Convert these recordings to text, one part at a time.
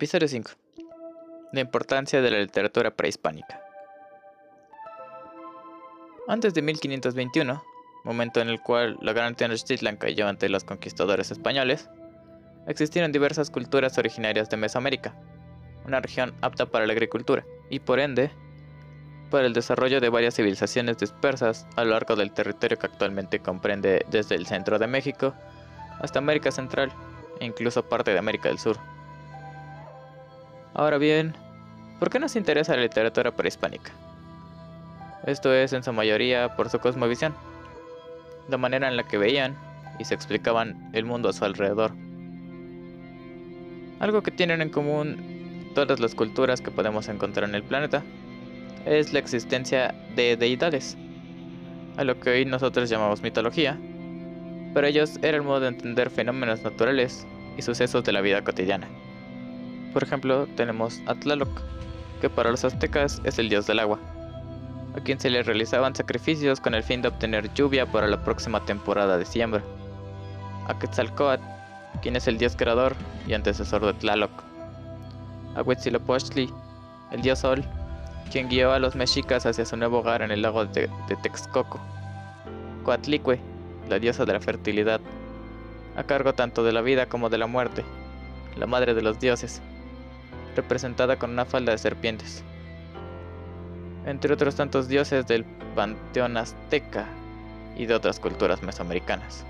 Episodio 5. La importancia de la literatura prehispánica. Antes de 1521, momento en el cual la gran Tenochtitlan cayó ante los conquistadores españoles, existieron diversas culturas originarias de Mesoamérica, una región apta para la agricultura y por ende para el desarrollo de varias civilizaciones dispersas a lo largo del territorio que actualmente comprende desde el centro de México hasta América Central e incluso parte de América del Sur. Ahora bien, ¿por qué nos interesa la literatura prehispánica? Esto es en su mayoría por su cosmovisión, la manera en la que veían y se explicaban el mundo a su alrededor. Algo que tienen en común todas las culturas que podemos encontrar en el planeta es la existencia de deidades, a lo que hoy nosotros llamamos mitología. Para ellos era el modo de entender fenómenos naturales y sucesos de la vida cotidiana. Por ejemplo, tenemos a Tlaloc, que para los aztecas es el dios del agua, a quien se le realizaban sacrificios con el fin de obtener lluvia para la próxima temporada de siembra. A Quetzalcoatl, quien es el dios creador y antecesor de Tlaloc. A Huitzilopochtli, el dios sol, quien guió a los mexicas hacia su nuevo hogar en el lago de, Texcoco. Coatlicue, la diosa de la fertilidad, a cargo tanto de la vida como de la muerte, la madre de los dioses, representada con una falda de serpientes. Entre otros tantos dioses del panteón azteca y de otras culturas mesoamericanas.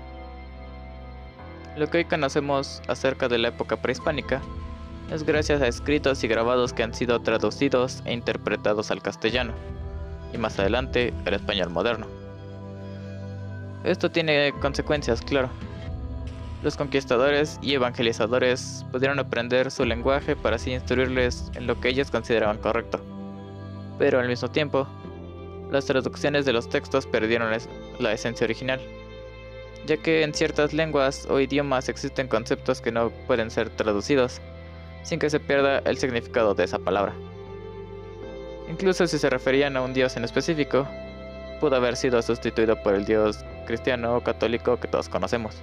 Lo que hoy conocemos acerca de la época prehispánica es gracias a escritos y grabados que han sido traducidos e interpretados al castellano, y más adelante al español moderno. Esto tiene consecuencias, claro. Los conquistadores y evangelizadores pudieron aprender su lenguaje para así instruirles en lo que ellos consideraban correcto. Pero al mismo tiempo, las traducciones de los textos perdieron la esencia original, ya que en ciertas lenguas o idiomas existen conceptos que no pueden ser traducidos, sin que se pierda el significado de esa palabra. Incluso si se referían a un dios en específico, pudo haber sido sustituido por el dios cristiano o católico que todos conocemos.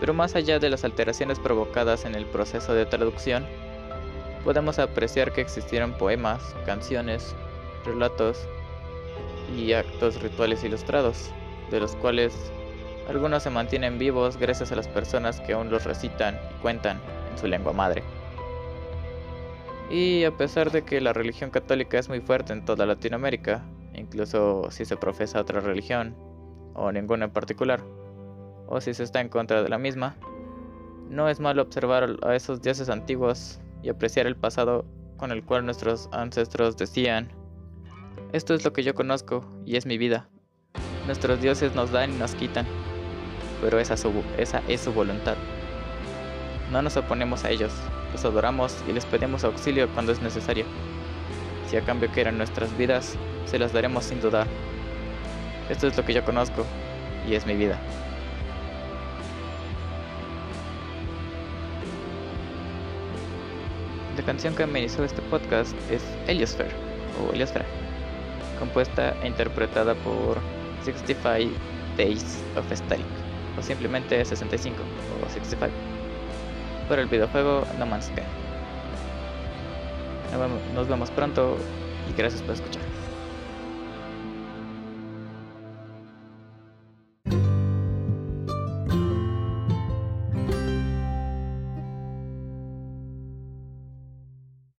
Pero más allá de las alteraciones provocadas en el proceso de traducción, podemos apreciar que existieron poemas, canciones, relatos y actos rituales ilustrados, de los cuales algunos se mantienen vivos gracias a las personas que aún los recitan y cuentan su lengua madre. Y a pesar de que la religión católica es muy fuerte en toda Latinoamérica, incluso si se profesa otra religión, o ninguna en particular, o si se está en contra de la misma, no es malo observar a esos dioses antiguos y apreciar el pasado con el cual nuestros ancestros decían, esto es lo que yo conozco y es mi vida. Nuestros dioses nos dan y nos quitan, pero esa, esa es su voluntad. No nos oponemos a ellos, los adoramos y les pedimos auxilio cuando es necesario. Si a cambio quieran nuestras vidas, se las daremos sin dudar. Esto es lo que yo conozco y es mi vida. Canción que amenizó este podcast es Heliosphere o Heliosfera, compuesta e interpretada por 65 Days of Static o simplemente 65 o 65 por el videojuego No Man's Sky. Nos vemos pronto y gracias por escuchar.